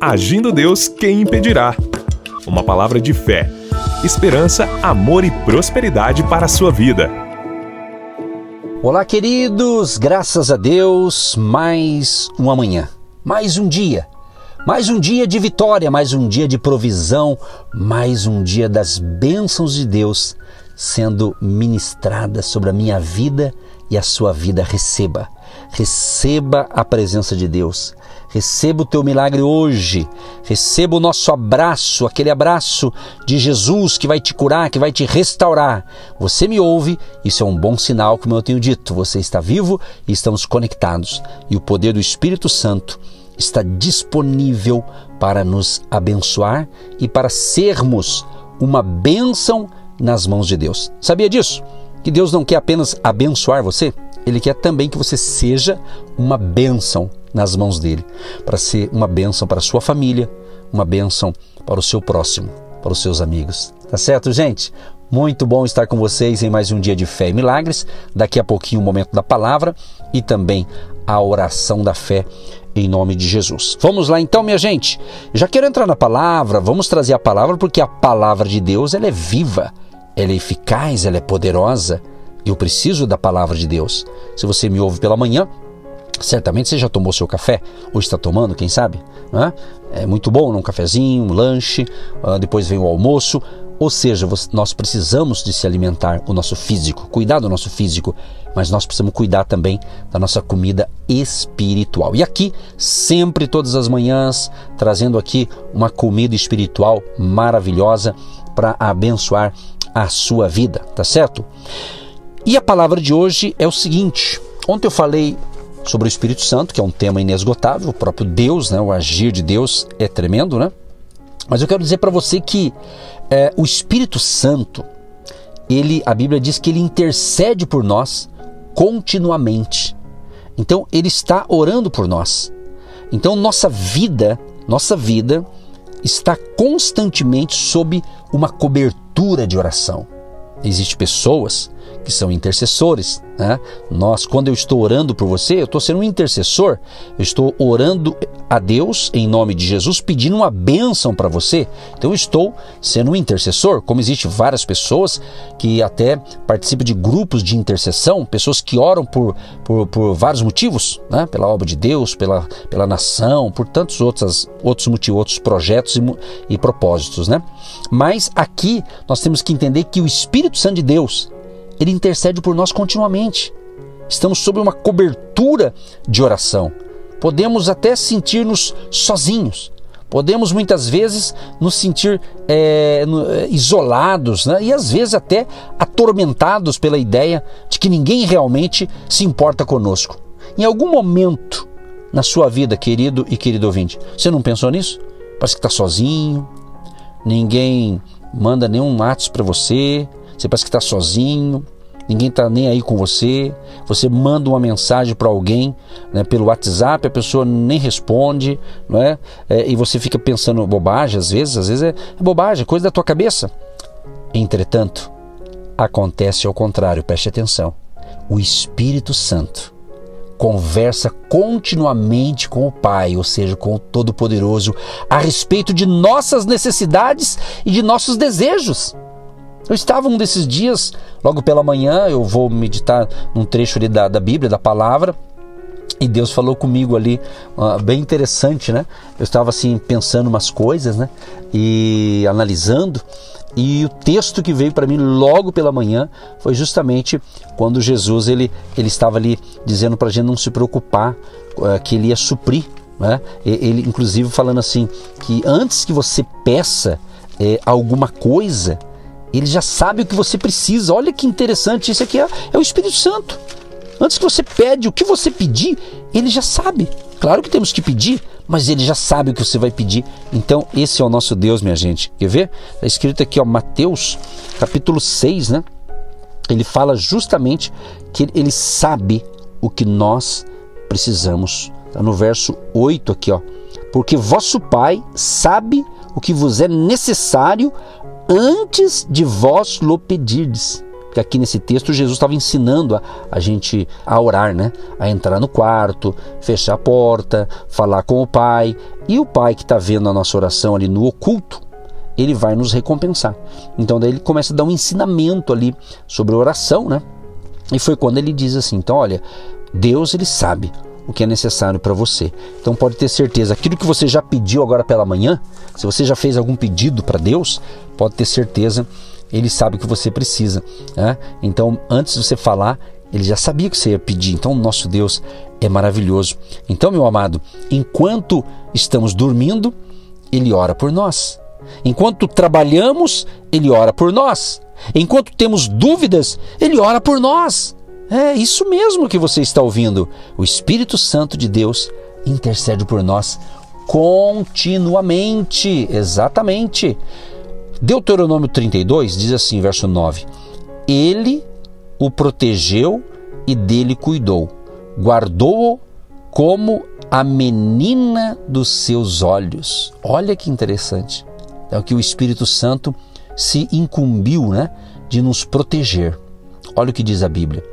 Agindo Deus, quem impedirá? Uma palavra de fé, esperança, amor e prosperidade para a sua vida. Olá, queridos, graças a Deus, mais uma manhã, mais um dia, mais um dia de vitória, mais um dia de provisão, mais um dia das bênçãos de Deus sendo ministrada sobre a minha vida e a sua vida. Receba, receba a presença de Deus. Receba o teu milagre hoje. Receba o nosso abraço, aquele abraço de Jesus que vai te curar, que vai te restaurar. Você me ouve, isso é um bom sinal, como eu tenho dito. Você está vivo e estamos conectados. E o poder do Espírito Santo está disponível para nos abençoar e para sermos uma bênção nas mãos de Deus. Sabia disso? Que Deus não quer apenas abençoar você, Ele quer também que você seja uma bênção nas mãos dele, para ser uma bênção para a sua família, uma bênção para o seu próximo, para os seus amigos. Tá certo, gente? Muito bom estar com vocês em mais um dia de fé e milagres. Daqui a pouquinho o momento da palavra e também a oração da fé em nome de Jesus. Vamos lá então, minha gente. Já quero entrar na palavra, vamos trazer a palavra porque a palavra de Deus ela é viva ela é eficaz, ela é poderosa. Eu preciso da palavra de Deus. Se você me ouve pela manhã, certamente você já tomou seu café, ou está tomando, quem sabe? É muito bom, um cafezinho, um lanche, ah, depois vem o almoço. Ou seja, nós precisamos de se alimentar o nosso físico, cuidar do nosso físico, mas nós precisamos cuidar também da nossa comida espiritual. E aqui, sempre, todas as manhãs, trazendo aqui uma comida espiritual maravilhosa para abençoar a sua vida, tá certo? E a palavra de hoje é o seguinte: ontem eu falei sobre o Espírito Santo, que é um tema inesgotável, o próprio Deus, né, o agir de Deus é tremendo, né? Mas eu quero dizer para você que é, o Espírito Santo, ele, a Bíblia diz que ele intercede por nós continuamente. Então ele está orando por nós. Então nossa vida, nossa vida está constantemente sob uma cobertura de oração. Existem pessoas que são intercessores. Né? Nós, quando eu estou orando por você, eu estou sendo um intercessor, eu estou orando a Deus em nome de Jesus, pedindo uma bênção para você. Então eu estou sendo um intercessor, como existem várias pessoas que até participam de grupos de intercessão, pessoas que oram por, por, por vários motivos, né? pela obra de Deus, pela, pela nação, por tantos outros, outros motivos, outros projetos e, e propósitos. Né? Mas aqui nós temos que entender que o Espírito Santo de Deus, ele intercede por nós continuamente. Estamos sob uma cobertura de oração. Podemos até sentir-nos sozinhos. Podemos muitas vezes nos sentir é, isolados né? e às vezes até atormentados pela ideia de que ninguém realmente se importa conosco. Em algum momento na sua vida, querido e querido ouvinte, você não pensou nisso? Parece que está sozinho, ninguém manda nenhum ato para você, você parece que está sozinho, ninguém está nem aí com você. Você manda uma mensagem para alguém né, pelo WhatsApp, a pessoa nem responde, não é? é? E você fica pensando bobagem às vezes, às vezes é, é bobagem, é coisa da tua cabeça. Entretanto, acontece ao contrário, preste atenção. O Espírito Santo conversa continuamente com o Pai, ou seja, com o Todo-Poderoso, a respeito de nossas necessidades e de nossos desejos. Eu estava um desses dias, logo pela manhã, eu vou meditar num trecho ali da, da Bíblia, da palavra, e Deus falou comigo ali, uh, bem interessante, né? Eu estava assim pensando umas coisas, né? E analisando, e o texto que veio para mim logo pela manhã foi justamente quando Jesus ele, ele estava ali dizendo para a gente não se preocupar, uh, que ele ia suprir, né? Ele inclusive falando assim que antes que você peça é, alguma coisa, ele já sabe o que você precisa. Olha que interessante, isso aqui é, é o Espírito Santo. Antes que você pede o que você pedir, ele já sabe. Claro que temos que pedir, mas ele já sabe o que você vai pedir. Então, esse é o nosso Deus, minha gente. Quer ver? Está escrito aqui, ó, Mateus, capítulo 6, né? Ele fala justamente que ele sabe o que nós precisamos. Está no verso 8 aqui, ó. Porque vosso Pai sabe o que vos é necessário antes de vós lo pedirdes. Porque aqui nesse texto Jesus estava ensinando a, a gente a orar, né? A entrar no quarto, fechar a porta, falar com o Pai. E o Pai que está vendo a nossa oração ali no oculto, ele vai nos recompensar. Então daí ele começa a dar um ensinamento ali sobre oração, né? E foi quando ele diz assim: então olha, Deus ele sabe o que é necessário para você. Então pode ter certeza, aquilo que você já pediu agora pela manhã, se você já fez algum pedido para Deus, pode ter certeza, ele sabe o que você precisa. Né? Então antes de você falar, ele já sabia que você ia pedir. Então nosso Deus é maravilhoso. Então meu amado, enquanto estamos dormindo, ele ora por nós. Enquanto trabalhamos, ele ora por nós. Enquanto temos dúvidas, ele ora por nós. É isso mesmo que você está ouvindo. O Espírito Santo de Deus intercede por nós continuamente. Exatamente. Deuteronômio 32 diz assim, verso 9: Ele o protegeu e dele cuidou, guardou-o como a menina dos seus olhos. Olha que interessante. É o que o Espírito Santo se incumbiu né, de nos proteger. Olha o que diz a Bíblia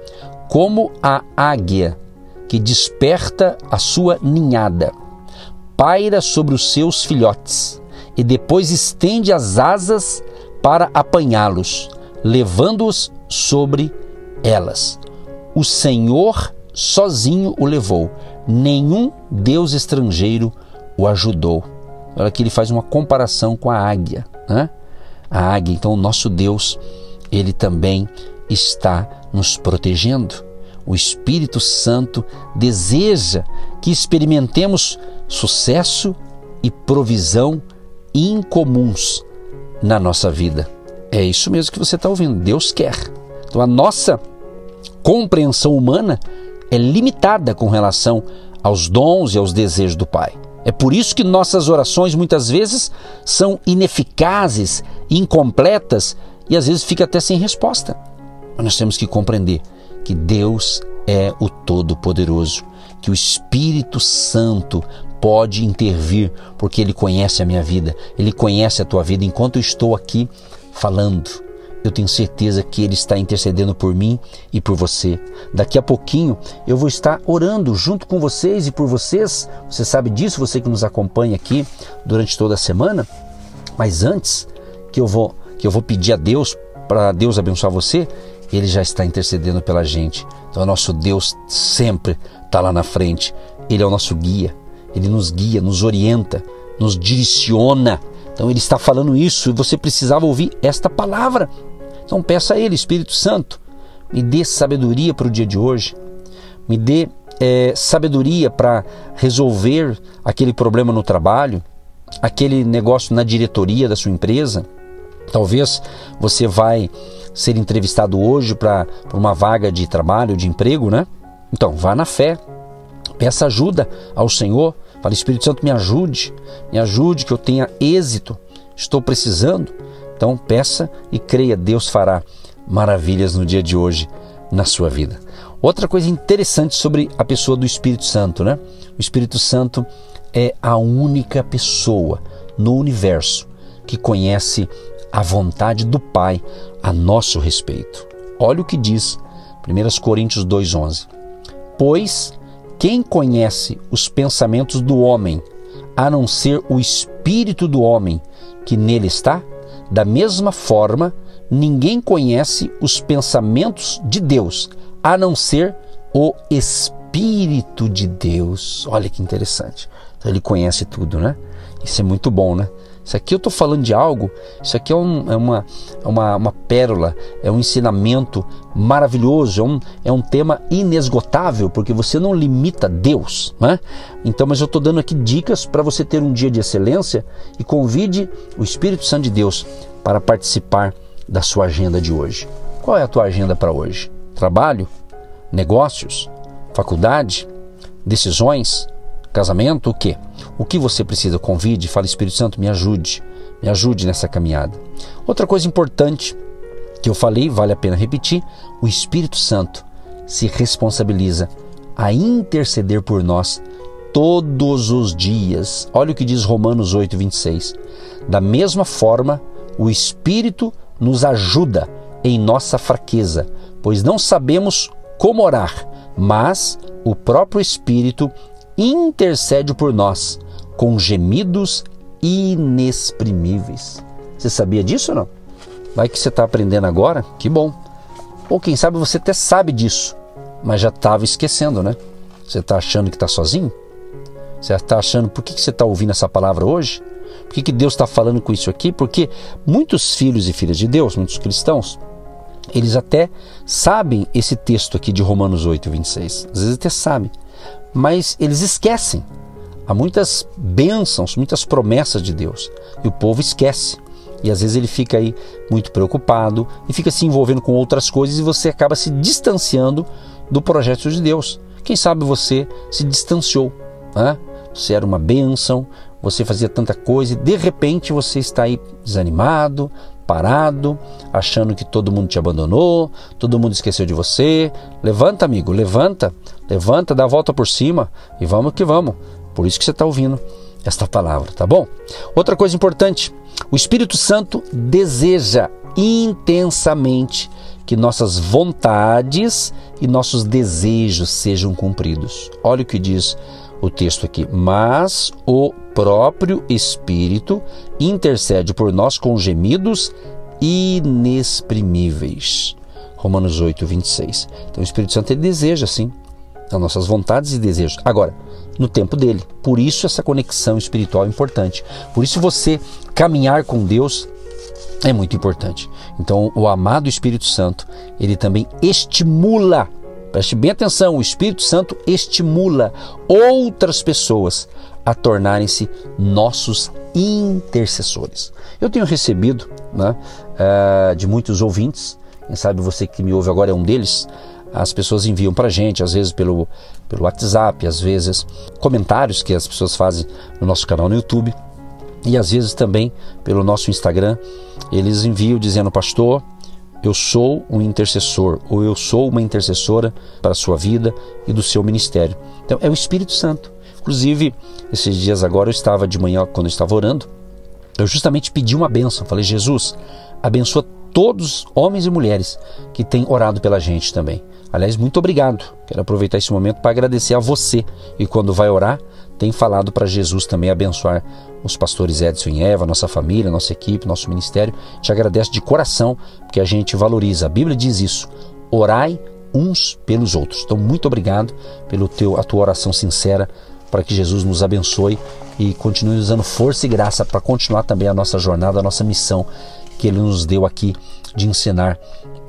como a águia que desperta a sua ninhada, paira sobre os seus filhotes e depois estende as asas para apanhá-los, levando-os sobre elas. O Senhor sozinho o levou, nenhum Deus estrangeiro o ajudou. Olha que ele faz uma comparação com a águia, né? A águia, então o nosso Deus, ele também está nos protegendo. O Espírito Santo deseja que experimentemos sucesso e provisão incomuns na nossa vida. É isso mesmo que você está ouvindo. Deus quer. Então a nossa compreensão humana é limitada com relação aos dons e aos desejos do Pai. É por isso que nossas orações muitas vezes são ineficazes, incompletas e às vezes fica até sem resposta. Mas nós temos que compreender que Deus é o Todo-Poderoso, que o Espírito Santo pode intervir, porque ele conhece a minha vida, ele conhece a tua vida. Enquanto eu estou aqui falando, eu tenho certeza que ele está intercedendo por mim e por você. Daqui a pouquinho eu vou estar orando junto com vocês e por vocês. Você sabe disso, você que nos acompanha aqui durante toda a semana. Mas antes que eu vou que eu vou pedir a Deus para Deus abençoar você, ele já está intercedendo pela gente. Então, o nosso Deus sempre está lá na frente. Ele é o nosso guia. Ele nos guia, nos orienta, nos direciona. Então, ele está falando isso e você precisava ouvir esta palavra. Então, peça a Ele, Espírito Santo, me dê sabedoria para o dia de hoje. Me dê é, sabedoria para resolver aquele problema no trabalho, aquele negócio na diretoria da sua empresa. Talvez você vai ser entrevistado hoje para uma vaga de trabalho, de emprego, né? Então, vá na fé, peça ajuda ao Senhor, fale, Espírito Santo, me ajude, me ajude que eu tenha êxito, estou precisando. Então, peça e creia, Deus fará maravilhas no dia de hoje na sua vida. Outra coisa interessante sobre a pessoa do Espírito Santo, né? O Espírito Santo é a única pessoa no universo que conhece a vontade do Pai a nosso respeito. Olha o que diz 1 Coríntios 2,11. Pois quem conhece os pensamentos do homem, a não ser o espírito do homem que nele está? Da mesma forma, ninguém conhece os pensamentos de Deus, a não ser o Espírito de Deus. Olha que interessante. Então, ele conhece tudo, né? Isso é muito bom, né? Isso aqui eu estou falando de algo, isso aqui é, um, é uma, é uma, uma pérola, é um ensinamento maravilhoso, é um, é um tema inesgotável, porque você não limita Deus. Né? Então, mas eu estou dando aqui dicas para você ter um dia de excelência e convide o Espírito Santo de Deus para participar da sua agenda de hoje. Qual é a tua agenda para hoje? Trabalho? Negócios? Faculdade? Decisões? Casamento? O quê? O que você precisa? Convide, fale, Espírito Santo, me ajude, me ajude nessa caminhada. Outra coisa importante que eu falei, vale a pena repetir: o Espírito Santo se responsabiliza a interceder por nós todos os dias. Olha o que diz Romanos 8, 26. Da mesma forma, o Espírito nos ajuda em nossa fraqueza, pois não sabemos como orar, mas o próprio Espírito intercede por nós com gemidos inexprimíveis. Você sabia disso ou não? Vai que você está aprendendo agora? Que bom. Ou quem sabe você até sabe disso, mas já estava esquecendo, né? Você está achando que está sozinho? Você está achando por que, que você está ouvindo essa palavra hoje? Por que, que Deus está falando com isso aqui? Porque muitos filhos e filhas de Deus, muitos cristãos, eles até sabem esse texto aqui de Romanos 8, 26. Às vezes até sabem, mas eles esquecem. Há muitas bênçãos, muitas promessas de Deus e o povo esquece. E às vezes ele fica aí muito preocupado e fica se envolvendo com outras coisas e você acaba se distanciando do projeto de Deus. Quem sabe você se distanciou, né? Você era uma bênção, você fazia tanta coisa e de repente você está aí desanimado, parado, achando que todo mundo te abandonou, todo mundo esqueceu de você. Levanta, amigo, levanta, levanta, dá a volta por cima e vamos que vamos. Por isso que você está ouvindo esta palavra, tá bom? Outra coisa importante: o Espírito Santo deseja intensamente que nossas vontades e nossos desejos sejam cumpridos. Olha o que diz o texto aqui. Mas o próprio Espírito intercede por nós com gemidos inexprimíveis. Romanos 8, 26. Então o Espírito Santo ele deseja, sim, as nossas vontades e desejos. Agora, no tempo dele. Por isso essa conexão espiritual é importante. Por isso você caminhar com Deus é muito importante. Então, o amado Espírito Santo, ele também estimula Preste bem atenção, o Espírito Santo estimula outras pessoas a tornarem-se nossos intercessores. Eu tenho recebido né, uh, de muitos ouvintes, quem sabe você que me ouve agora é um deles, as pessoas enviam para gente, às vezes pelo, pelo WhatsApp, às vezes comentários que as pessoas fazem no nosso canal no YouTube e às vezes também pelo nosso Instagram. Eles enviam dizendo, pastor, eu sou um intercessor ou eu sou uma intercessora para a sua vida e do seu ministério. Então é o Espírito Santo. Inclusive, esses dias agora eu estava de manhã, quando eu estava orando, eu justamente pedi uma benção. Falei, Jesus, abençoa todos, homens e mulheres, que têm orado pela gente também. Aliás, muito obrigado. Quero aproveitar esse momento para agradecer a você. E quando vai orar, tem falado para Jesus também abençoar os pastores Edson e Eva, nossa família, nossa equipe, nosso ministério. Te agradeço de coração, porque a gente valoriza. A Bíblia diz isso: orai uns pelos outros. Então, muito obrigado pelo teu, a tua oração sincera para que Jesus nos abençoe e continue usando força e graça para continuar também a nossa jornada, a nossa missão que Ele nos deu aqui de ensinar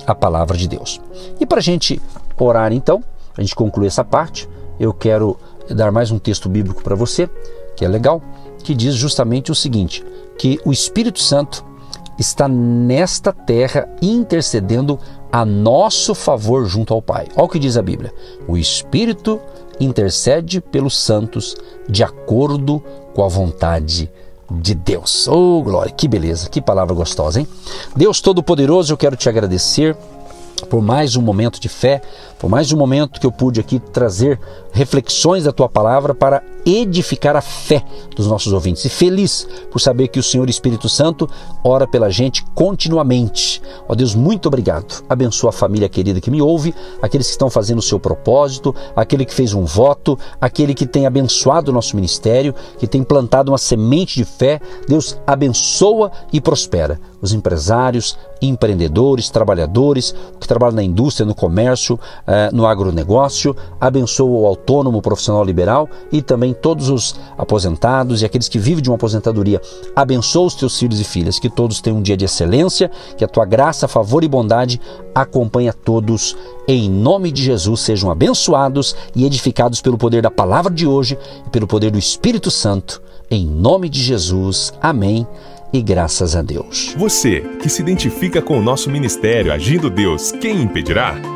a palavra de Deus. E para a gente orar então, a gente concluir essa parte, eu quero dar mais um texto bíblico para você, que é legal, que diz justamente o seguinte: que o Espírito Santo está nesta terra intercedendo a nosso favor junto ao Pai. Olha o que diz a Bíblia: o Espírito intercede pelos santos de acordo com a vontade de Deus. Oh, glória, que beleza, que palavra gostosa, hein? Deus Todo-Poderoso, eu quero te agradecer por mais um momento de fé, por mais um momento que eu pude aqui trazer reflexões da tua palavra para edificar a fé dos nossos ouvintes. E feliz por saber que o Senhor Espírito Santo ora pela gente continuamente. Ó Deus, muito obrigado. Abençoa a família querida que me ouve, aqueles que estão fazendo o seu propósito, aquele que fez um voto, aquele que tem abençoado o nosso ministério, que tem plantado uma semente de fé. Deus abençoa e prospera os empresários, empreendedores, trabalhadores que trabalham na indústria, no comércio, eh, no agronegócio. Abençoa o autônomo, profissional liberal e também todos os aposentados e aqueles que vivem de uma aposentadoria. Abençoa os teus filhos e filhas, que todos tenham um dia de excelência, que a tua graça, favor e bondade acompanhe a todos. Em nome de Jesus, sejam abençoados e edificados pelo poder da palavra de hoje e pelo poder do Espírito Santo. Em nome de Jesus. Amém e graças a Deus. Você que se identifica com o nosso ministério Agindo Deus, quem impedirá?